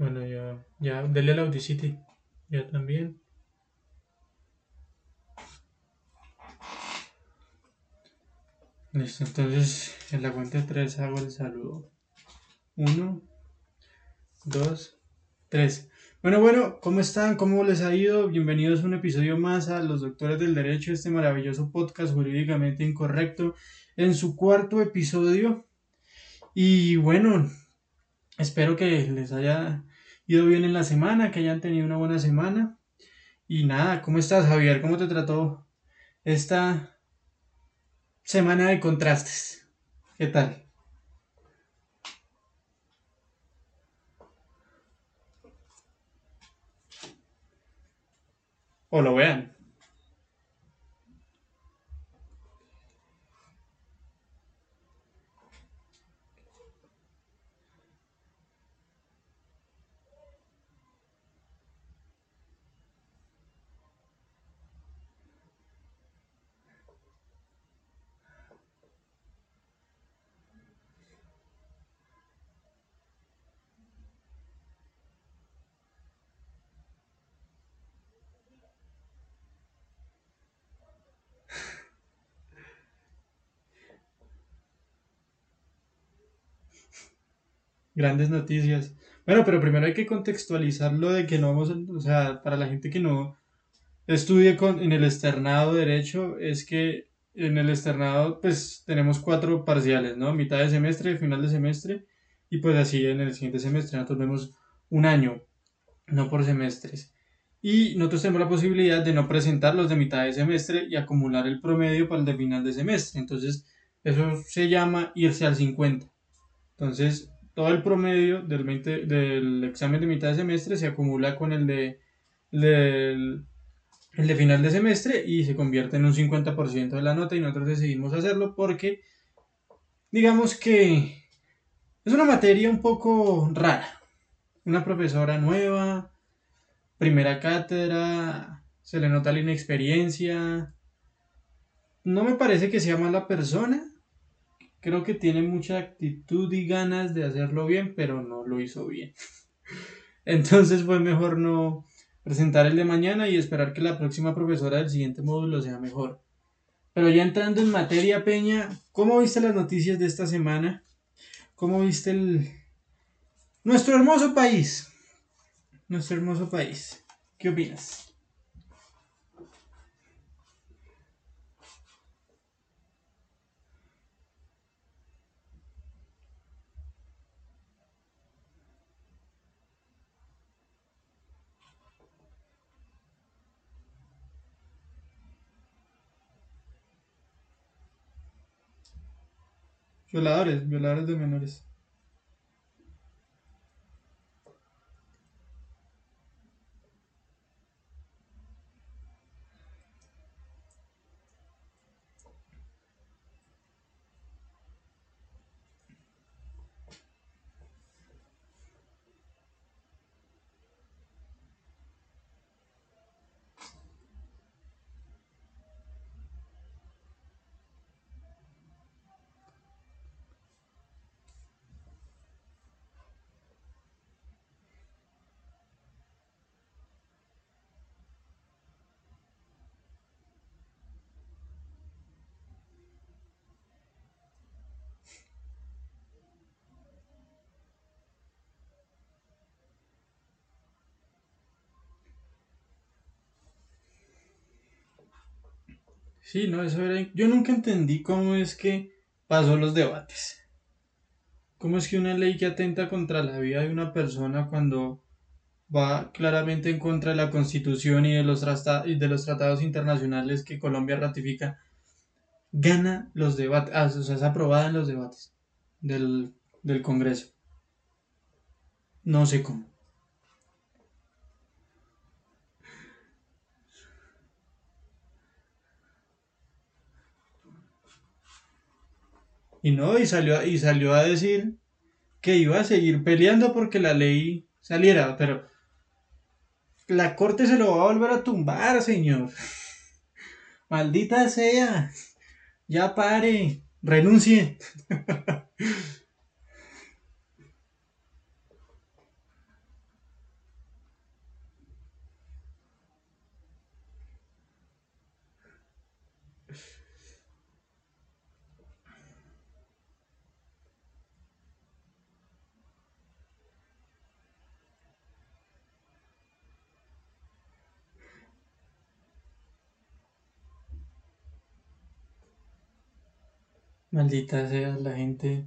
Bueno, ya, ya, dele al Audacity. Ya también. Listo, entonces en la cuenta de tres hago el saludo. Uno, dos, tres. Bueno, bueno, ¿cómo están? ¿Cómo les ha ido? Bienvenidos a un episodio más a Los Doctores del Derecho, este maravilloso podcast jurídicamente incorrecto, en su cuarto episodio. Y bueno, espero que les haya ido bien en la semana, que hayan tenido una buena semana. Y nada, ¿cómo estás, Javier? ¿Cómo te trató esta semana de contrastes? ¿Qué tal? O lo vean. Grandes noticias. Bueno, pero primero hay que contextualizar lo de que no vamos, a- o sea, para la gente que no estudie con, en el externado de derecho, es que en el externado pues tenemos cuatro parciales, ¿no? Mitad de semestre, final de semestre, y pues así en el siguiente semestre nosotros vemos un año, no por semestres. Y nosotros tenemos la posibilidad de no presentar los de mitad de semestre y acumular el promedio para el de final de semestre. Entonces, eso se llama irse al 50. Entonces, todo el promedio del, 20 del examen de mitad de semestre se acumula con el de, el de final de semestre y se convierte en un 50% de la nota y nosotros decidimos hacerlo porque digamos que es una materia un poco rara. Una profesora nueva, primera cátedra, se le nota la inexperiencia. No me parece que sea mala persona, Creo que tiene mucha actitud y ganas de hacerlo bien, pero no lo hizo bien. Entonces fue mejor no presentar el de mañana y esperar que la próxima profesora del siguiente módulo sea mejor. Pero ya entrando en materia, Peña, ¿cómo viste las noticias de esta semana? ¿Cómo viste el... nuestro hermoso país? Nuestro hermoso país. ¿Qué opinas? Violadores, violadores de menores. Sí, no, eso era... Yo nunca entendí cómo es que pasó los debates. ¿Cómo es que una ley que atenta contra la vida de una persona cuando va claramente en contra de la Constitución y de los, y de los tratados internacionales que Colombia ratifica, gana los debates, ah, o sea, es aprobada en los debates del, del Congreso? No sé cómo. Y no, y salió, y salió a decir que iba a seguir peleando porque la ley saliera, pero la corte se lo va a volver a tumbar, señor. Maldita sea. Ya pare. Renuncie. Maldita sea la gente.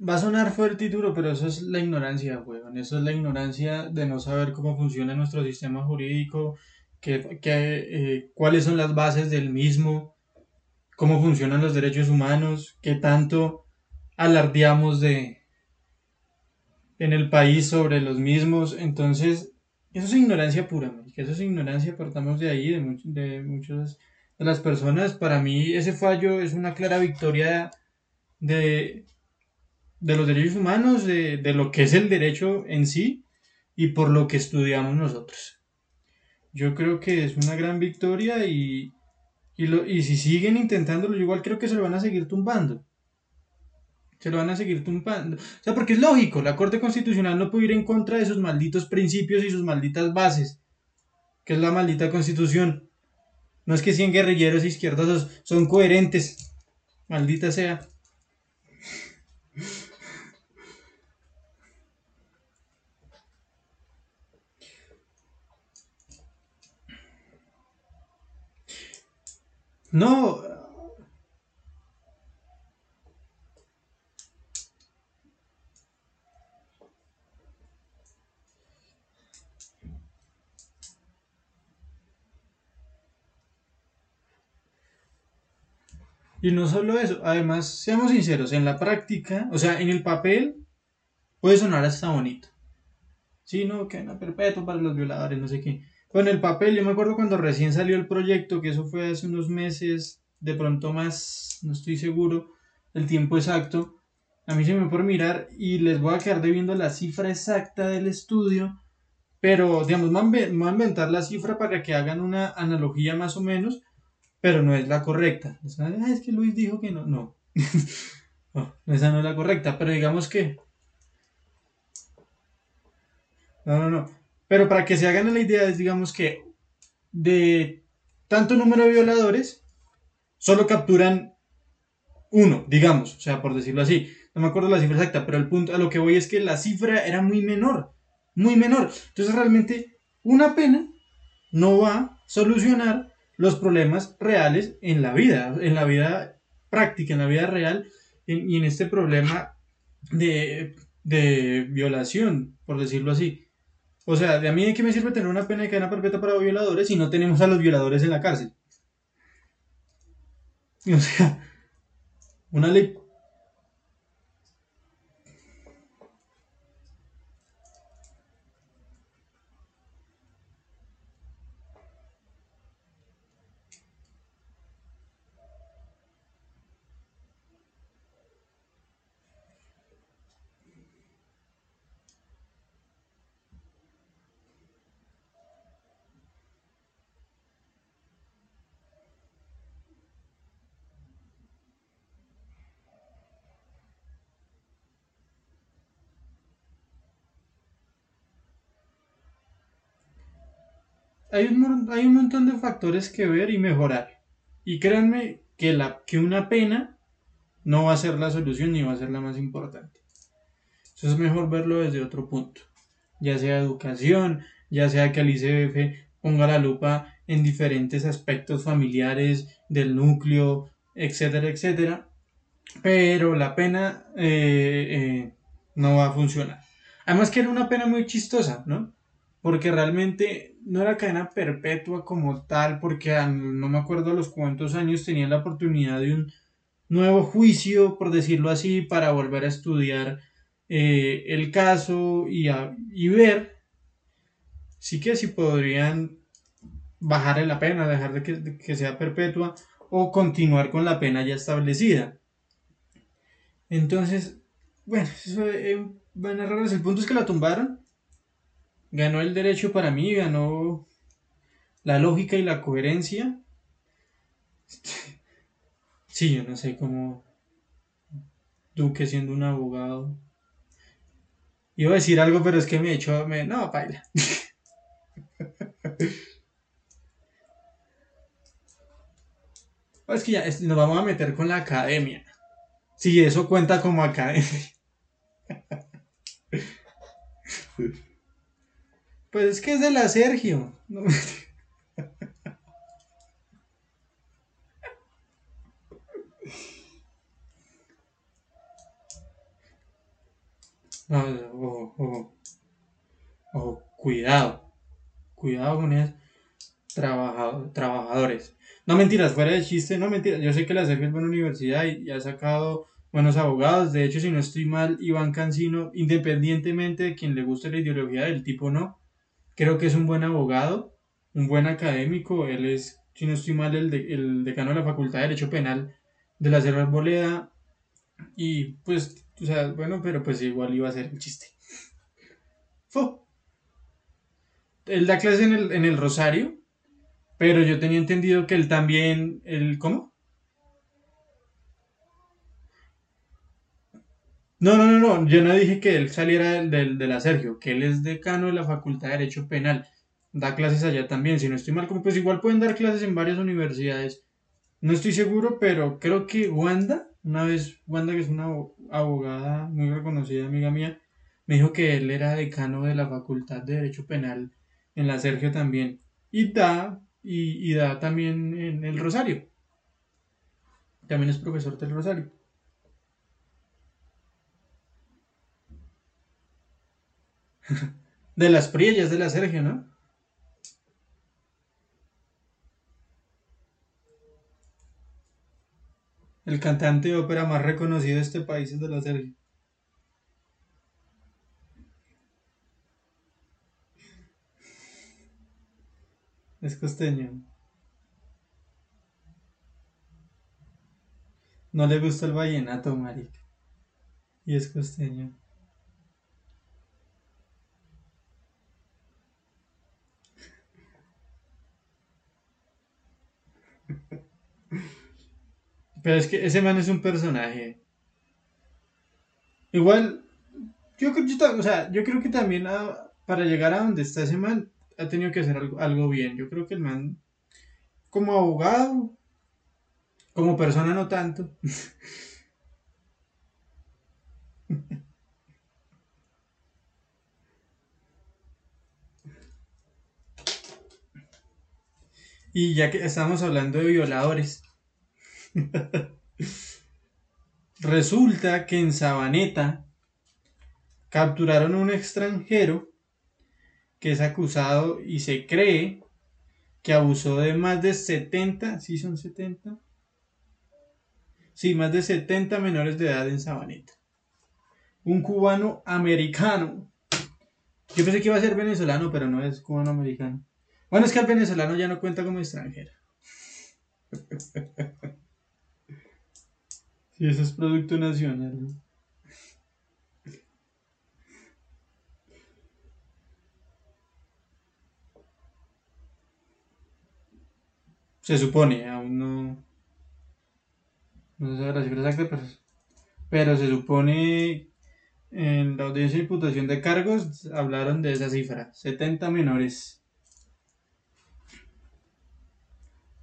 Va a sonar fuerte y duro, pero eso es la ignorancia, weón. Eso es la ignorancia de no saber cómo funciona nuestro sistema jurídico, que, eh, cuáles son las bases del mismo, cómo funcionan los derechos humanos, qué tanto alardeamos de en el país sobre los mismos. Entonces, eso es ignorancia pura, que eso es ignorancia, partamos de ahí, de, de muchas de las personas. Para mí, ese fallo es una clara victoria de, de los derechos humanos, de, de lo que es el derecho en sí y por lo que estudiamos nosotros. Yo creo que es una gran victoria y, y, lo, y si siguen intentándolo, igual creo que se lo van a seguir tumbando. Se lo van a seguir tumbando. O sea, porque es lógico, la Corte Constitucional no puede ir en contra de sus malditos principios y sus malditas bases, que es la maldita Constitución. No es que 100 guerrilleros izquierdosos son coherentes. Maldita sea. No, Y no solo eso, además, seamos sinceros, en la práctica, o sea, en el papel puede sonar hasta bonito. Sí, no, que no perpetuo para los violadores, no sé qué. Pero el papel, yo me acuerdo cuando recién salió el proyecto, que eso fue hace unos meses, de pronto más, no estoy seguro el tiempo exacto. A mí se me por mirar y les voy a quedar debiendo la cifra exacta del estudio, pero digamos, me voy a inventar la cifra para que hagan una analogía más o menos pero no es la correcta. es que Luis dijo que no. No. no, esa no es la correcta, pero digamos que... No, no, no. Pero para que se hagan la idea, es digamos que de tanto número de violadores, solo capturan uno, digamos, o sea, por decirlo así. No me acuerdo la cifra exacta, pero el punto a lo que voy es que la cifra era muy menor, muy menor. Entonces realmente una pena no va a solucionar los problemas reales en la vida, en la vida práctica, en la vida real, y en este problema de, violación, por decirlo así. O sea, de a mí de qué me sirve tener una pena de cadena perpetua para violadores si no tenemos a los violadores en la cárcel. O sea, una ley hay un, hay un montón de factores que ver y mejorar. Y créanme que, la, que una pena no va a ser la solución ni va a ser la más importante. Eso es mejor verlo desde otro punto. Ya sea educación, ya sea que el ICBF ponga la lupa en diferentes aspectos familiares del núcleo, etcétera, etcétera. Pero la pena eh, eh, no va a funcionar. Además que era una pena muy chistosa, ¿no? Porque realmente no era cadena perpetua como tal, porque no me acuerdo a los cuántos años tenían la oportunidad de un nuevo juicio, por decirlo así, para volver a estudiar eh, el caso y, y ver que si podrían bajarle la pena, dejar de que, que, sea perpetua o continuar con la pena ya establecida. Entonces, bueno, eso, eh, van a El punto es que la tumbaron ganó el derecho para mí, ganó la lógica y la coherencia. Sí, yo no sé cómo Duque siendo un abogado. Iba a decir algo, pero es que me echó. Me... No, baila. es que ya nos vamos a meter con la academia. Si eso cuenta como academia. Pues es que es de la Sergio. No me... Ojo, ojo, ojo, cuidado, cuidado con esos trabajado, trabajadores. No mentiras, fuera de chiste, no mentiras. Yo sé que la Sergio es buena universidad y, y ha sacado buenos abogados. De hecho, si no estoy mal, Iván Cancino, independientemente de quien le guste la ideología del tipo, no Creo que es un buen abogado, un buen académico. Él es, si no estoy mal, el, el decano de la Facultad de Derecho Penal de la Cerro Arboleda. Y pues, o sea, bueno, pero pues igual iba a ser el chiste. Fo. Él da clase en el, en el Rosario pero yo tenía entendido que él también, el, ¿cómo? No, no, no, no, yo no dije que él saliera del, de la Sergio, que él es decano de la Facultad de Derecho Penal, da clases allá también, si no estoy mal, pues igual pueden dar clases en varias universidades, no estoy seguro, pero creo que Wanda, una vez, Wanda que es una abogada muy reconocida, amiga mía, me dijo que él era decano de la Facultad de Derecho Penal en la Sergio también, y da y, da también en el Rosario. También es profesor del Rosario. de las Priellas de la Sergio, ¿no? El cantante de ópera más reconocido de este país es de la Sergio. Es costeño. No le gusta el vallenato, marica. Y es costeño. Pero es que ese man es un personaje. Igual, yo, yo, o sea, yo creo que también ah, para llegar a donde está ese man, ha tenido que hacer algo, bien. Yo creo que el man, como abogado, como persona no tanto. y ya que estamos hablando de violadores, resulta que en Sabaneta capturaron a un extranjero que es acusado y se cree que abusó de más de 70, ¿sí son 70? Sí, más de 70 menores de edad en Sabaneta. Un cubano americano. Yo pensé que iba a ser venezolano, pero no es cubano americano. Bueno, es que el venezolano ya no cuenta como extranjero. Sí, eso es producto nacional. Se supone, aún no. No sé la cifra exacta, pero, pero se supone en la audiencia de imputación de cargos hablaron de esa cifra: 70 menores.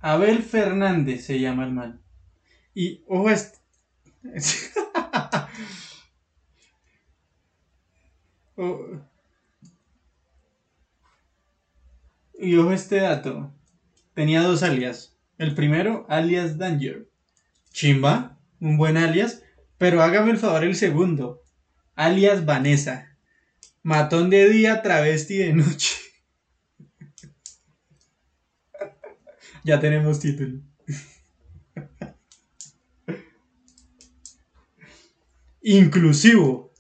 Abel Fernández se llama el man. Y ojo, este. y ojo este dato tenía dos alias. El primero, alias Danger. Chimba, un buen alias. Pero hágame el favor el segundo. Alias Vanessa. Matón de día, travesti de noche. Ya tenemos título. Inclusivo.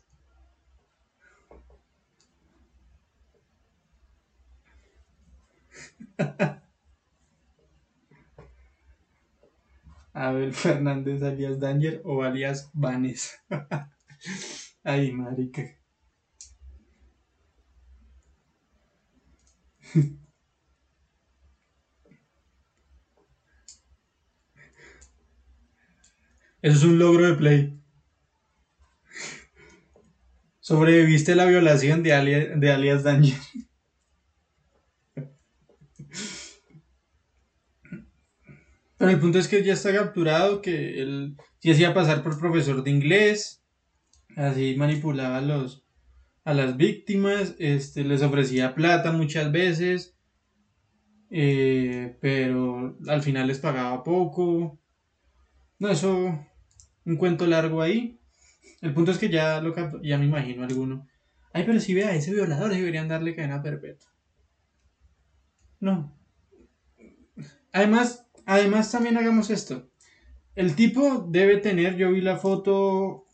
Abel Fernández alias Danger o alias Vanes. Ay, marica. Eso es un logro de play. Sobreviviste la violación de, de alias Danger. Pero el punto es que ya está capturado, que él sí hacía pasar por profesor de inglés, así manipulaba a, los, a las víctimas, este, les ofrecía plata muchas veces, eh, pero al final les pagaba poco. No, eso, un cuento largo ahí. El punto es que ya lo ya me imagino alguno. Ay, pero si vea, ese violador deberían darle cadena perpetua. No. Además, además también hagamos esto. El tipo debe tener, yo vi la foto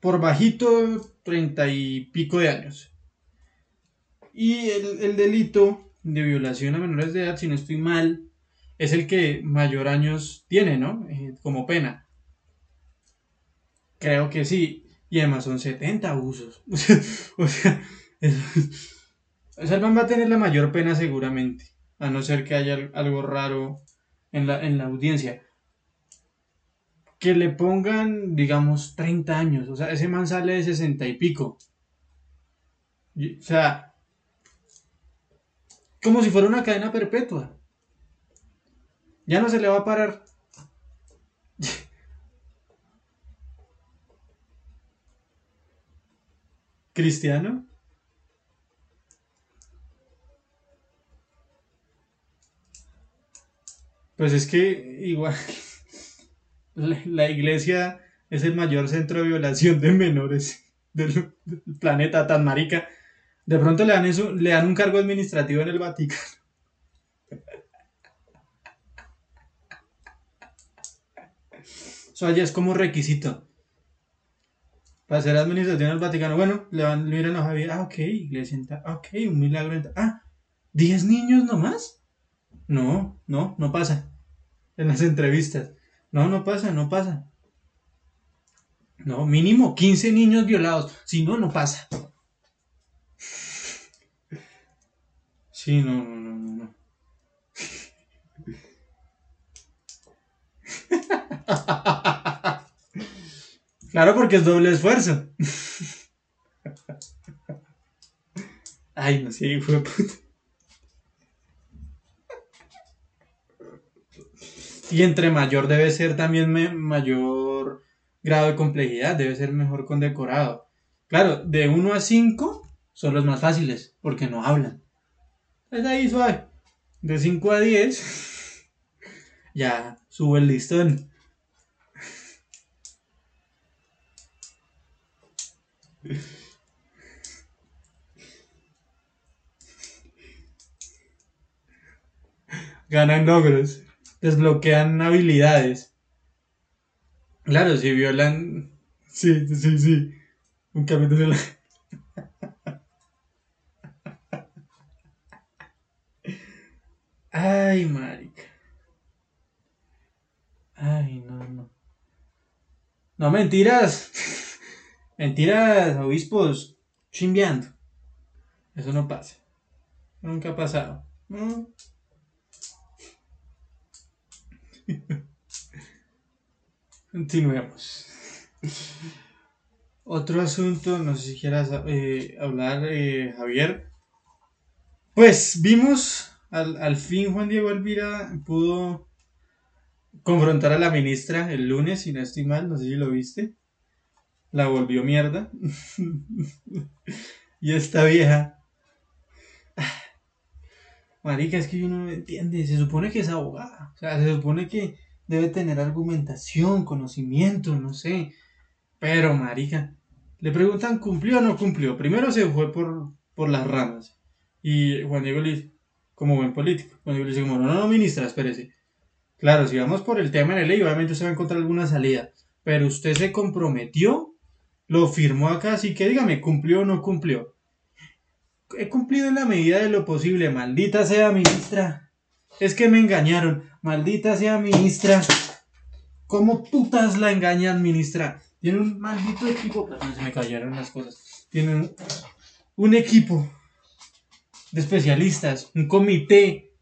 por bajito, treinta y pico de años. Y el, delito de violación a menores de edad, si no estoy mal, es el que mayor años tiene, ¿no? Eh, como pena. Creo que sí. Y además son 70 abusos. o sea, Salman va a tener la mayor pena seguramente. A no ser que haya algo raro en la, en la audiencia. Que le pongan, digamos, 30 años. O sea, ese man sale de 60 y pico. o sea, como si fuera una cadena perpetua. Ya no se le va a parar. ¿Cristiano? Pues es que igual la, iglesia es el mayor centro de violación de menores del, planeta tan marica. De pronto le dan eso, le dan un cargo administrativo en el Vaticano. Eso allá es como requisito. Para ser administración en el Vaticano. Bueno, le van, miran a Javier. Ah, ok, iglesia. Ok, un milagro. Ah, ¿10 niños nomás? No, no, no pasa en las entrevistas. No, no pasa, no pasa. No, mínimo 15 niños violados. Si no, no pasa. Sí, no, no, no, no. no. Claro, porque es doble esfuerzo. Ay, no sé, hijo de puta. Y entre mayor debe ser también mayor grado de complejidad, debe ser mejor condecorado. Claro, de 1 a 5 son los más fáciles, porque no hablan. Es ahí suave. De 5 a 10, ya sube el listón. Ganan logros desbloquean habilidades. Claro, si violan. Sí, sí, sí. Un capítulo. La... Ay, marica. Ay, no, no. No, mentiras. mentiras, obispos. Chimbeando. Eso no pasa. Nunca ha pasado. ¿No? Continuemos. Otro asunto, no sé si quieras eh, hablar, eh, Javier. Pues vimos, al, fin Juan Diego Elvira pudo confrontar a la ministra el lunes, si no estoy mal, no sé si lo viste. La volvió mierda. y esta vieja. Marica, es que yo no entiende. Se supone que es abogada. O sea, se supone que debe tener argumentación, conocimiento, no sé. Pero, marica, le preguntan, ¿cumplió o no cumplió? Primero se fue por, por las ramas. Y Juan Diego le dice, como buen político, Juan Diego le dice, como, no, no, ministra, espérese. Claro, si vamos por el tema de la ley, obviamente usted va a encontrar alguna salida. Pero usted se comprometió, lo firmó acá, así que dígame, ¿cumplió o no cumplió? He cumplido en la medida de lo posible, maldita sea ministra. Es que me engañaron. Maldita sea ministra. ¿Cómo putas la engañan, ministra? Tiene un maldito equipo. Perdón, se me cayeron las cosas. Tienen un equipo de especialistas, un comité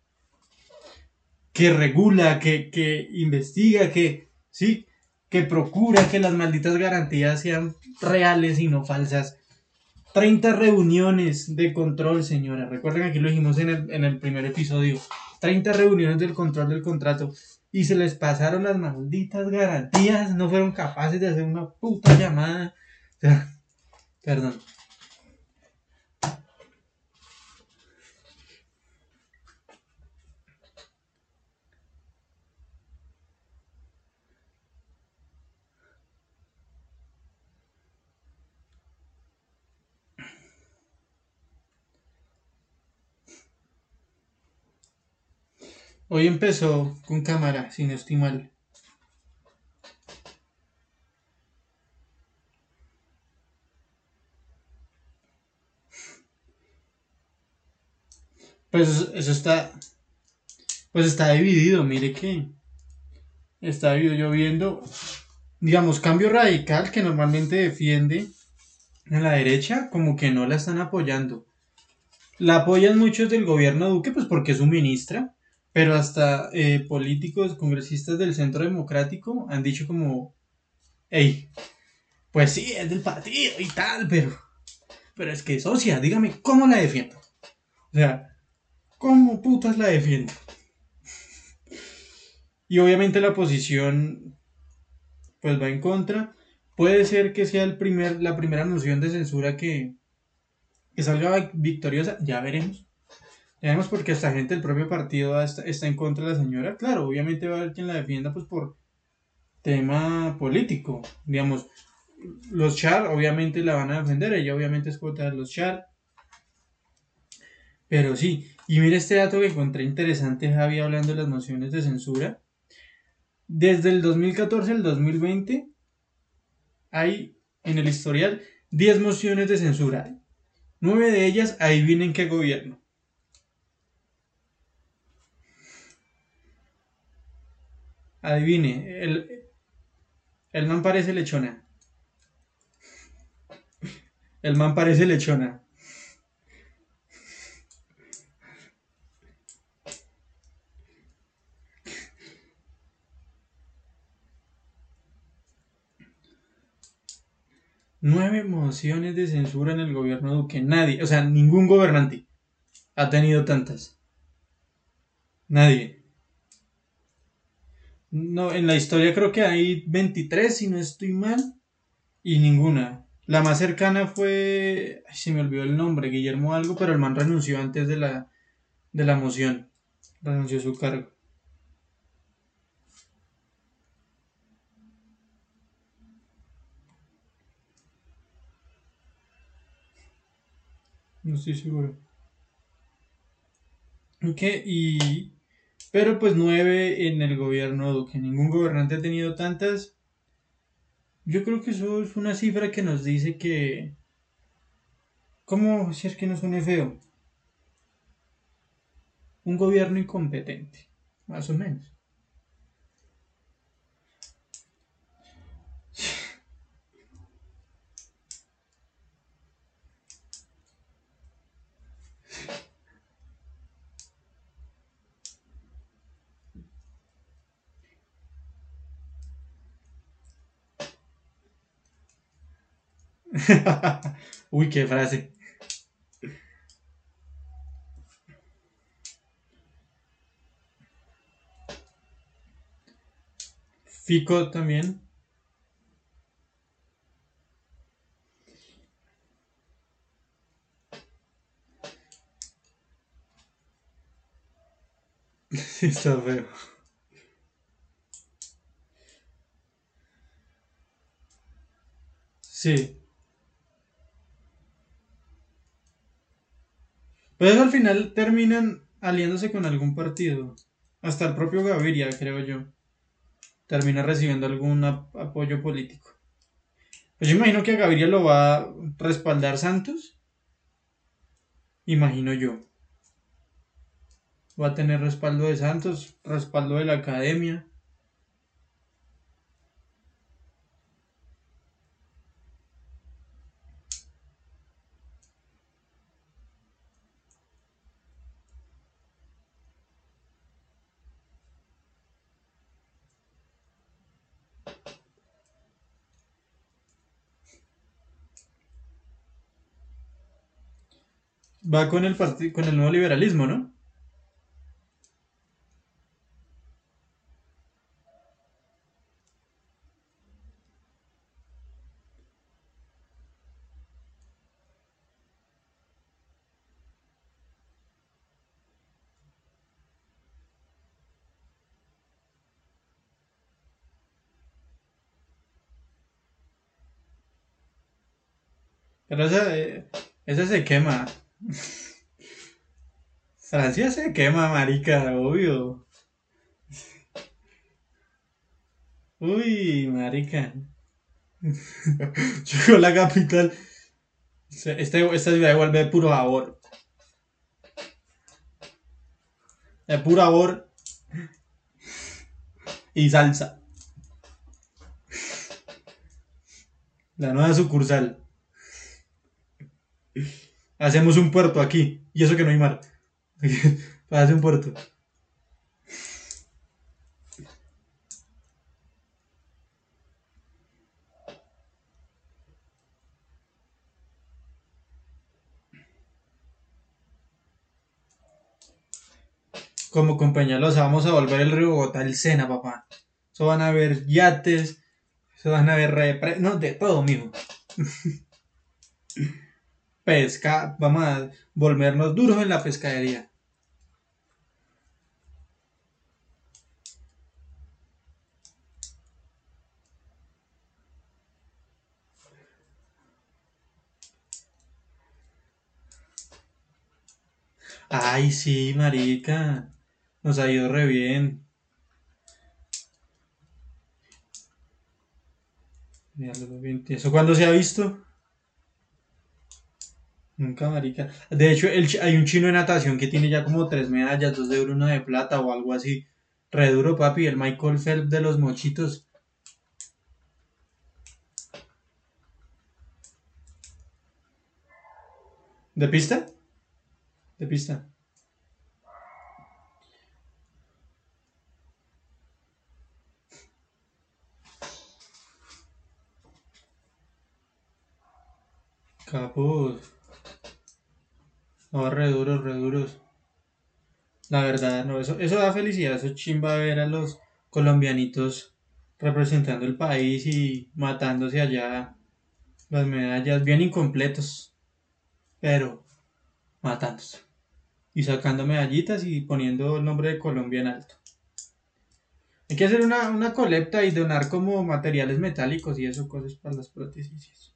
que regula, que, que investiga, que, sí, que procura que las malditas garantías sean reales y no falsas. 30 reuniones de control, señora. Recuerden aquí lo dijimos en el, en el primer episodio. 30 reuniones del control del contrato y se les pasaron las malditas garantías, no fueron capaces de hacer una puta llamada. perdón. Hoy empezó con cámara, si no estoy mal. Pues eso, está. Pues está dividido, mire que. Está dividido yo viendo. Digamos, cambio radical que normalmente defiende a la derecha, como que no la están apoyando. La apoyan muchos del gobierno Duque, pues porque es su ministra, pero hasta eh, políticos, congresistas del Centro Democrático han dicho como, hey, pues sí, es del partido y tal, pero, pero es que socia, dígame, ¿cómo la defiendo? O sea, ¿cómo putas la defiendo? Y obviamente la oposición, pues va en contra. Puede ser que sea el primer, la primera moción de censura que, que salga victoriosa, ya veremos. Ya veremos porque esta gente del propio partido está, está en contra de la señora. Claro, obviamente va a haber quien la defienda pues por tema político. Digamos, los char obviamente la van a defender, ella obviamente es contra los char. Pero sí, y mire este dato que encontré interesante, Javi, hablando de las mociones de censura. Desde el 2014 al 2020 hay en el historial 10 mociones de censura. Nueve de ellas adivinen qué gobierno. Adivine, el, el man parece lechona. El man parece lechona. Nueve mociones de censura en el gobierno Duque. Nadie, o sea, ningún gobernante ha tenido tantas. Nadie. No, en la historia creo que hay 23, si no estoy mal, y ninguna. La más cercana fue, ay, se me olvidó el nombre, Guillermo algo, pero el man renunció antes de la, de la moción. Renunció a su cargo. No estoy seguro. Ok, y... Pero pues nueve en el gobierno Duque. Ningún gobernante ha tenido tantas. Yo creo que eso es una cifra que nos dice que... ¿Cómo si es que no suene feo? Un gobierno incompetente. Más o menos. Uy, qué frase. Fico también. Está feo. Sí. Pues al final terminan aliándose con algún partido. Hasta el propio Gaviria, creo yo. Termina recibiendo algún ap- apoyo político. Pues yo imagino que a Gaviria lo va a respaldar Santos. Imagino yo. Va a tener respaldo de Santos, respaldo de la academia. Va con el con el nuevo liberalismo, ¿no? Pero esa, eh, esa se quema. Francia se quema, marica, obvio. Uy, marica. Llegó la capital. Este, esta ciudad vuelve puro sabor. De puro sabor. Y salsa. La nueva sucursal. Hacemos un puerto aquí. Y eso que no hay mar. Hace un puerto. como compañía los vamos a volver el río Bogotá el Sena, papá. Eso van a ver yates, eso van a ver repre... No, de todo, mijo. Pesca, vamos a volvernos duros en la pescadería. Ay, sí, marica. Nos ha ido re bien. ¿Eso cuándo se ha visto? Nunca, marica. De hecho, hay un chino de natación que tiene ya como tres medallas, dos de oro, una de plata o algo así. Re duro, papi. El Michael Phelps de los mochitos. ¿De pista? De pista. Capuz. No, re duros, re duros. La verdad, no, eso, eso da felicidad, eso chimba ver a los colombianitos representando el país y matándose allá las medallas bien incompletos, pero matándose y sacando medallitas y poniendo el nombre de Colombia en alto. Hay que hacer una, una colecta y donar como materiales metálicos y eso, cosas para las prótesis.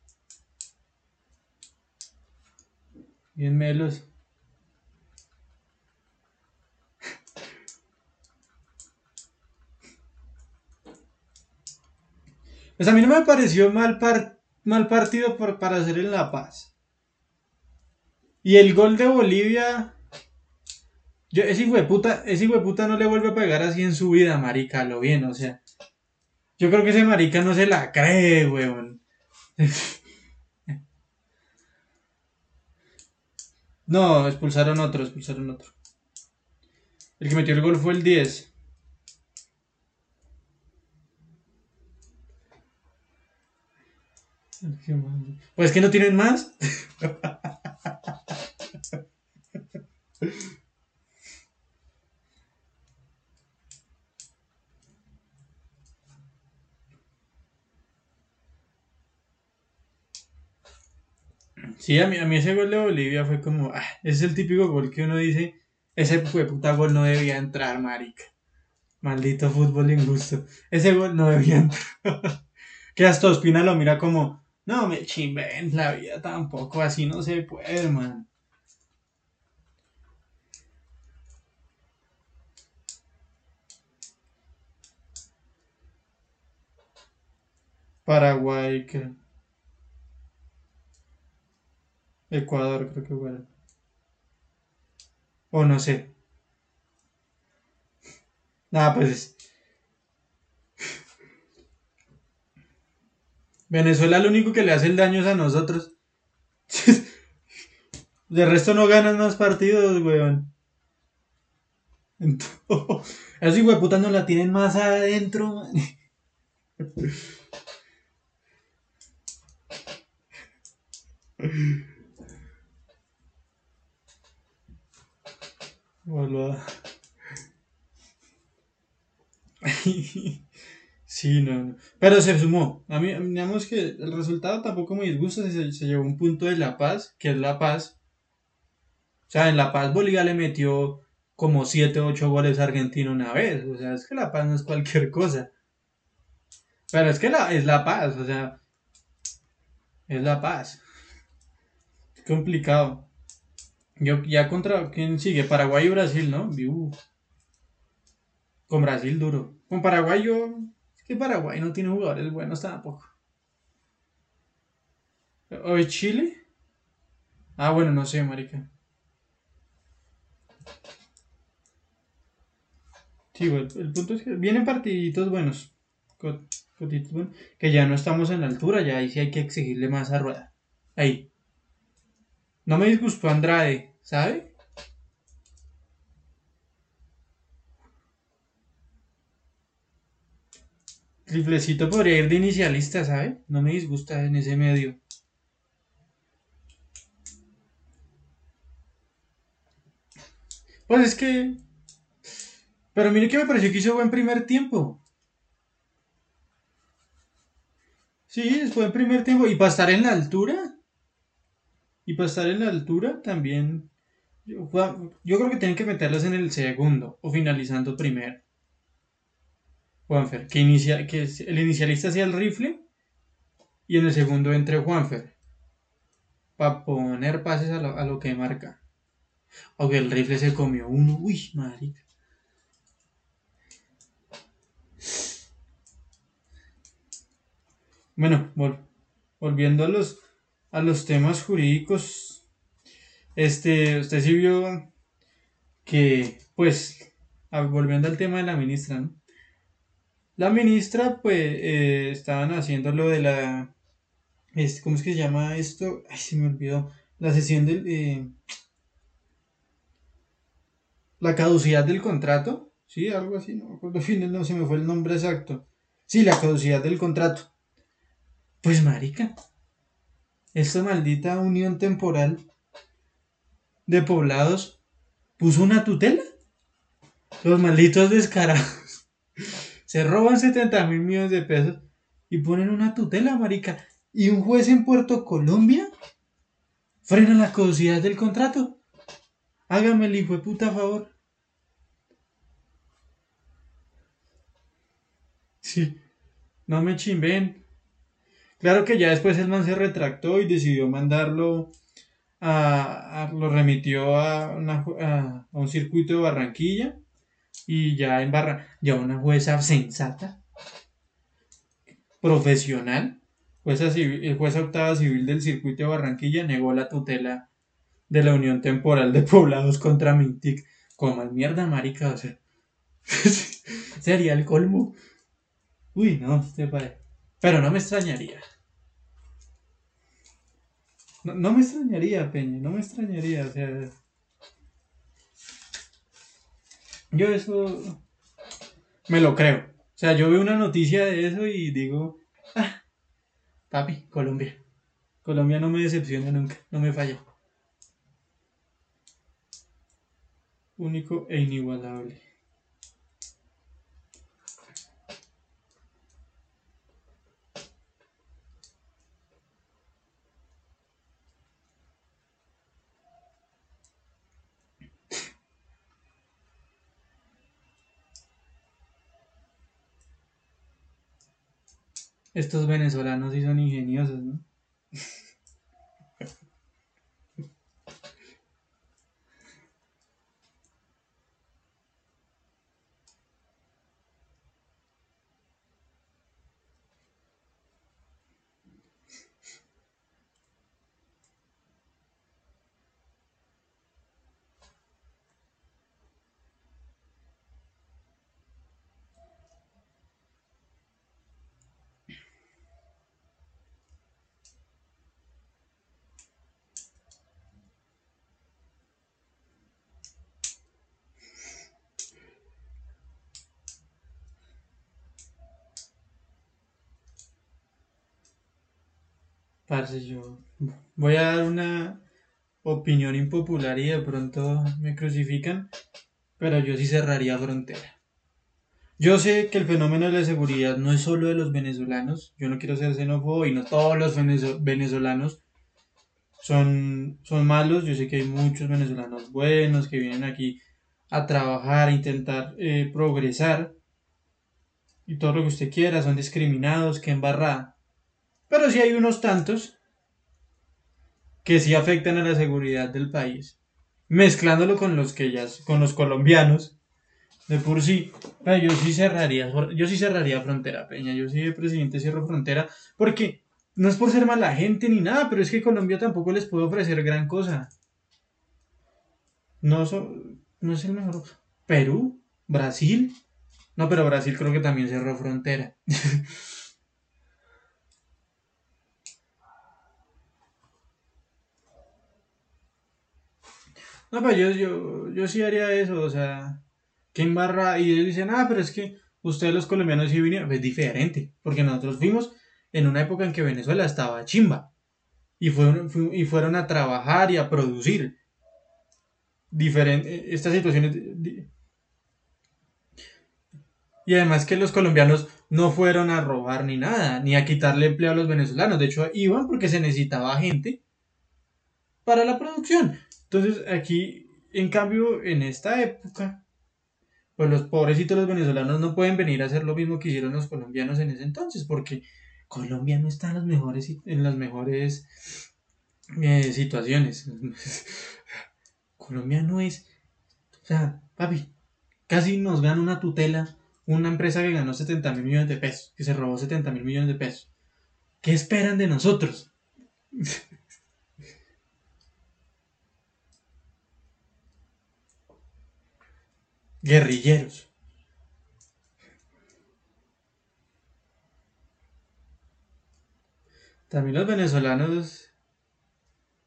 Bien melos. Pues a mí no me pareció mal, mal partido por, para hacer en La Paz. Y el gol de Bolivia. Yo, ese hueputa, ese hueputa no le vuelve a pegar así en su vida, marica, lo bien, o sea. Yo creo que ese marica no se la cree, weón. No, expulsaron otro, expulsaron otro. El que metió el gol fue el 10. Pues que no tienen más. Sí, a mí, a mí ese gol de Bolivia fue como, ah, es el típico gol que uno dice, ese puta gol no debía entrar, marica. Maldito fútbol injusto. Ese gol no debía entrar. que hasta Ospina lo mira como, no me chimben la vida tampoco, así no se puede, man. Paraguay, que Ecuador creo que fue. O no sé. Nada, pues. Venezuela lo único que le hace el daño es a nosotros. De resto no ganan más partidos, weón. Esos puta no la tienen más adentro, man. sí, no, Pero se sumó. A mí, digamos que el resultado tampoco me disgusta. Se, se llevó un punto de La Paz, que es La Paz. O sea, en La Paz Bolivia le metió como 7 o 8 goles a Argentina una vez. O sea, es que La Paz no es cualquier cosa. Pero es que la, es La Paz, o sea, es La Paz. complicado. Yo ya contra quién sigue, Paraguay y Brasil, ¿no? Con Brasil duro. Con Paraguay yo Es que Paraguay no tiene jugadores buenos tampoco. ¿O Chile? Ah, bueno, no sé, marica. Sí, el, el punto es que vienen partiditos buenos. Que ya no estamos en la altura, ya ahí sí hay que exigirle más a rueda. Ahí. No me disgustó Andrade, ¿sabe? Triplecito podría ir de inicialista, ¿sabe? No me disgusta en ese medio. Pues es que. Pero mire que me pareció que hizo buen primer tiempo. Sí, es buen primer tiempo. Y para estar en la altura. Y para estar en la altura también. Yo, creo que tienen que meterlos en el segundo o finalizando primero. Juanfer, que, inicia, que el inicialista sea el rifle y en el segundo entre Juanfer. Para poner pases a lo, a lo que marca. Aunque el rifle se comió uno. Uy, marica. Bueno, volviendo a los, a los temas jurídicos. Este, usted sí vio que, pues, volviendo al tema de la ministra, ¿no? La ministra, pues, eh, estaban haciendo lo de la. Este, ¿Cómo es que se llama esto? Ay, se me olvidó. La sesión del. Eh, la caducidad del contrato, sí, algo así, no me acuerdo, no se me fue el nombre exacto. Sí, la caducidad del contrato. Pues marica, esta maldita unión temporal de poblados puso una tutela. Los malditos descarados se roban 70 mil millones de pesos y ponen una tutela, marica. Y un juez en Puerto Colombia frena la caducidad del contrato. Hágame el hijo de puta favor. Sí, no me chimben. Claro que ya después el man se retractó y decidió mandarlo a, lo remitió a, a, un circuito de Barranquilla y ya en Barra, ya una jueza sensata, profesional, jueza, civil, jueza octava civil del circuito de Barranquilla negó la tutela de la Unión Temporal de Poblados contra Mintic. Como mierda, marica, o sea, sería el colmo. Uy, no, este padre. Pero no me extrañaría. No, me extrañaría, Peña, no me extrañaría, o sea. Yo eso me lo creo. O sea, yo veo una noticia de eso y digo, ah, papi, Colombia. Colombia no me decepciona nunca, no me falla. Único e inigualable. Estos venezolanos sí son ingeniosos, ¿no? Parce, yo voy a dar una opinión impopular y de pronto me crucifican, pero yo sí cerraría frontera. Yo sé que el fenómeno de la seguridad no es solo de los venezolanos, yo no quiero ser xenófobo y no todos los venezolanos son, son malos, yo sé que hay muchos venezolanos buenos que vienen aquí a trabajar, a intentar eh, progresar y todo lo que usted quiera, son discriminados, que embarrada. Pero sí hay unos tantos que sí afectan a la seguridad del país, mezclándolo con los que ya, con los colombianos, De por sí, yo sí cerraría, yo sí cerraría frontera, Peña. Yo sí de presidente cierro frontera, porque no es por ser mala gente ni nada, pero es que Colombia tampoco les puede ofrecer gran cosa. No, no es el mejor. Perú, Brasil. No, pero Brasil creo que también cerró frontera. no, pero yo, yo, yo sí haría eso, o sea, ¿quién barra? Y ellos dicen, ah, pero es que ustedes los colombianos sí vinieron, es diferente, porque nosotros fuimos en una época en que Venezuela estaba chimba. Y fueron, y fueron a trabajar y a producir. Diferente, estas situaciones. Y además que los colombianos no fueron a robar ni nada, ni a quitarle empleo a los venezolanos. De hecho, iban porque se necesitaba gente para la producción. Entonces, aquí, en cambio, en esta época, pues los pobrecitos los venezolanos no pueden venir a hacer lo mismo que hicieron los colombianos en ese entonces, porque Colombia no está en las mejores, en las mejores eh, situaciones. Colombia no es. O sea, papi, casi nos gana una tutela una empresa que ganó 70 mil millones de pesos, que se robó 70 mil millones de pesos. ¿Qué esperan de nosotros? Guerrilleros. También los venezolanos.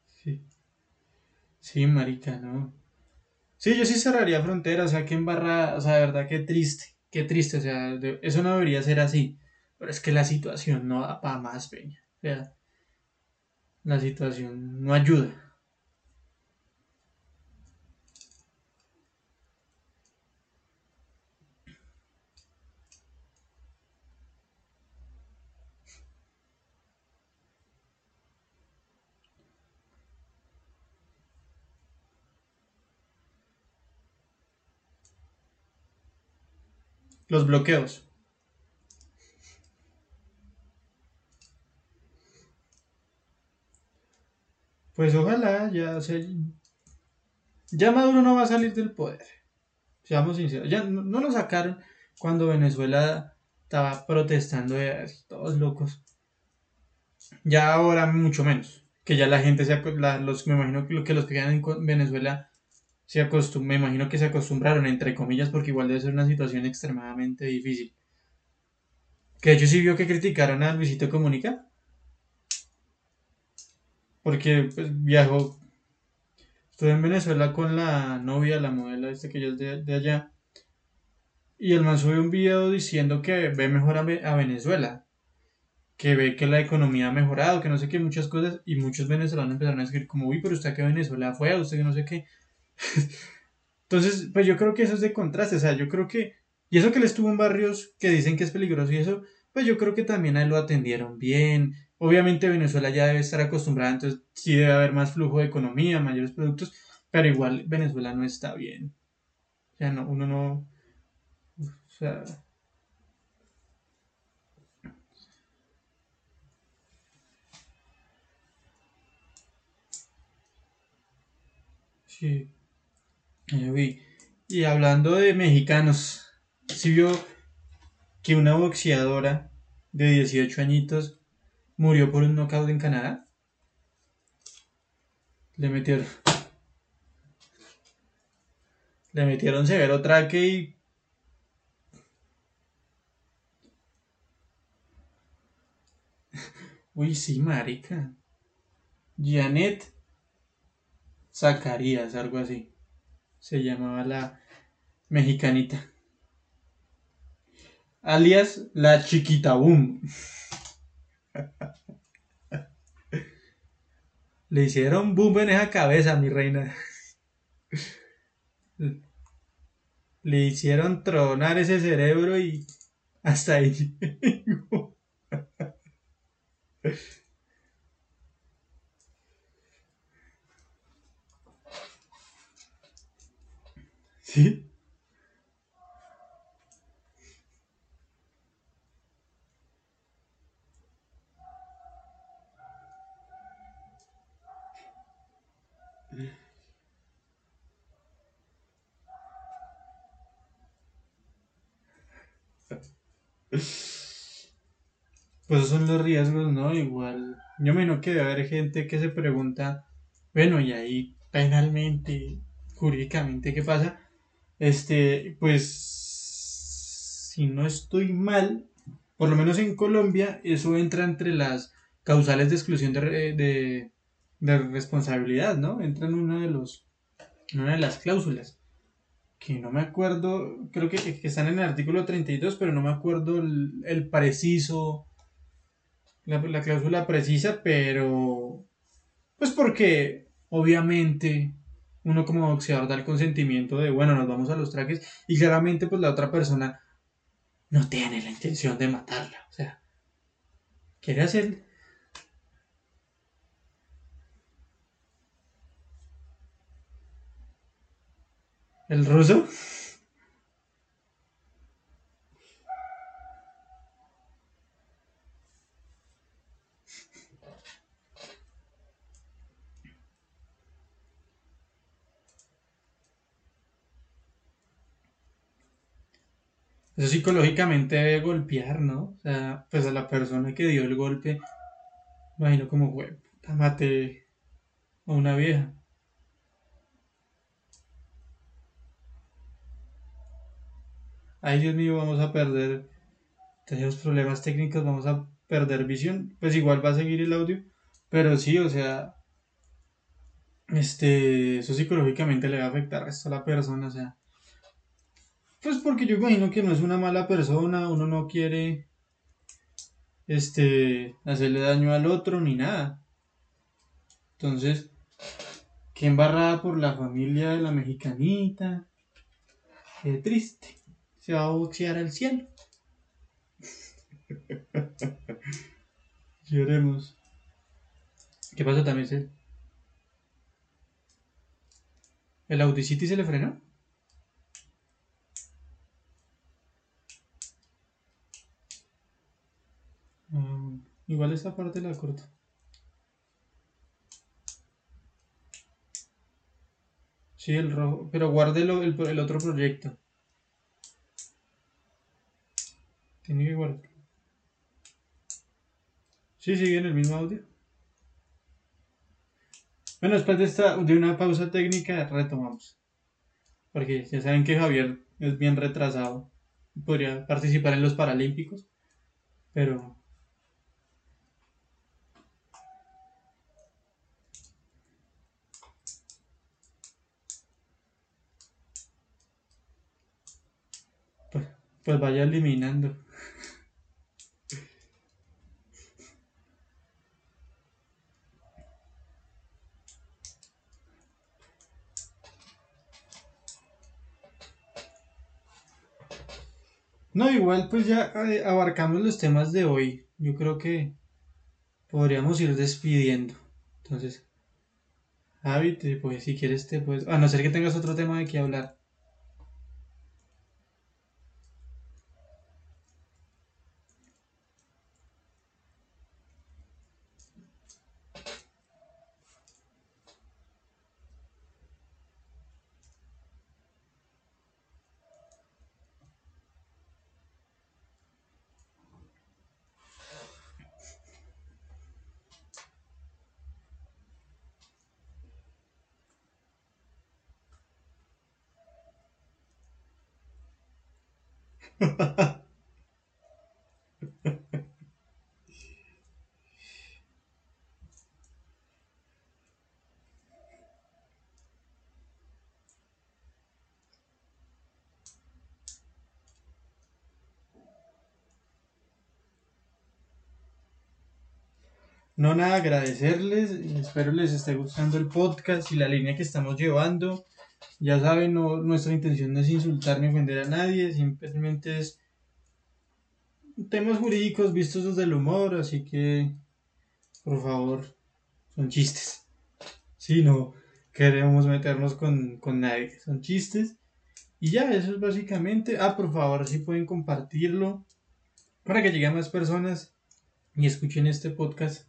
Sí. Sí, marica, no. Sí, yo sí cerraría fronteras, o sea, que embarra, o sea, de verdad, qué triste, qué triste, o sea, eso no debería ser así. Pero es que la situación no da para más, peña. O sea, la situación no ayuda. Los bloqueos. Pues ojalá ya se... Ya Maduro no va a salir del poder. Seamos sinceros. Ya no, lo sacaron cuando Venezuela estaba protestando de todos locos. Ya ahora mucho menos. Que ya la gente se los, me imagino que los que quedan en Venezuela se me imagino que se acostumbraron, entre comillas, porque igual debe ser una situación extremadamente difícil. Que de hecho sí vio que criticaron a Luisito Comunica. Porque pues, viajó. Estuve en Venezuela con la novia, la modelo este que yo es de, allá. Y el man subió un video diciendo que ve mejor a, a, Venezuela. Que ve que la economía ha mejorado, que no sé qué, muchas cosas. Y muchos venezolanos empezaron a escribir como, uy, pero usted que Venezuela fue, usted que no sé qué. Entonces, pues yo creo que eso es de contraste, o sea, yo creo que, y eso que él estuvo en barrios que dicen que es peligroso y eso, pues yo creo que también a él lo atendieron bien. Obviamente Venezuela ya debe estar acostumbrada, entonces sí debe haber más flujo de economía, mayores productos, pero igual Venezuela no está bien. O sea, no, uno no... O sea... Sí. Y hablando de mexicanos, ¿sí vio que una boxeadora de 18 añitos murió por un knockout en Canadá? Le metieron. Le metieron severo traque y. Uy, sí, marica. Janet Zacarías, algo así se llamaba la mexicanita. Alias la chiquita boom. Le hicieron boom en esa cabeza, mi reina. Le hicieron tronar ese cerebro y hasta ahí. Pues son los riesgos, ¿no? Igual, yo me imagino que debe haber gente que se pregunta, bueno, y ahí penalmente, jurídicamente, ¿qué pasa? Este, pues, si no estoy mal, por lo menos en Colombia, eso entra entre las causales de exclusión de, de, de responsabilidad, ¿no? Entra en una de los, una de las cláusulas que no me acuerdo, creo que, que, están en el artículo 32, pero no me acuerdo el, el preciso, la, la, cláusula precisa, pero pues porque obviamente uno como boxeador da el consentimiento de, bueno, nos vamos a los trajes y claramente pues la otra persona no tiene la intención de matarla, o sea, quiere hacer... ¿El ruso? Eso psicológicamente debe golpear, ¿no? O sea, pues a la persona que dio el golpe, imagino como, güey, puta, mate a una vieja. Ay, Dios mío, vamos a perder. Tenemos problemas técnicos, vamos a perder visión. Pues igual va a seguir el audio. Pero sí, o sea, este, eso psicológicamente le va a afectar a la persona, o sea. Pues porque yo imagino que no es una mala persona, uno no quiere este hacerle daño al otro ni nada. Entonces, qué embarrada por la familia de la mexicanita. Qué triste. Se va a boxear al cielo. Lloremos. ¿Qué pasa también, ¿El Audicity se le frenó? Igual esta parte la corto. Sí, el rojo. Pero guárdelo el, el otro proyecto. Tiene que guardar. Sí, sigue en el mismo audio. Bueno, después de, esta, de una pausa técnica retomamos. Porque ya saben que Javier es bien retrasado. Podría participar en los Paralímpicos. Pero Pues vaya eliminando. No, igual pues ya eh, abarcamos los temas de hoy. Yo creo que podríamos ir despidiendo. Entonces, Javi, pues si quieres te puedes... A no ser que tengas otro tema de qué hablar. No, nada, agradecerles. Espero les esté gustando el podcast y la línea que estamos llevando. Ya saben, no, nuestra intención no es insultar ni ofender a nadie, simplemente es temas jurídicos vistos desde el humor, así que, por favor, son chistes. Si no queremos meternos con, con nadie, son chistes. Y ya, eso es básicamente. Ah, por favor, si pueden compartirlo para que llegue a más personas y escuchen este podcast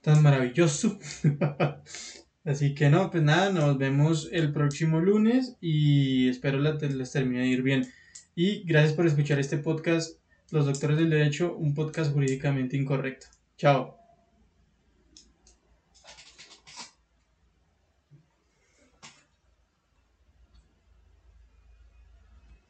tan maravilloso. Así que no, pues nada, nos vemos el próximo lunes y espero les termine de ir bien. Y gracias por escuchar este podcast los doctores del derecho, un podcast jurídicamente incorrecto. Chao.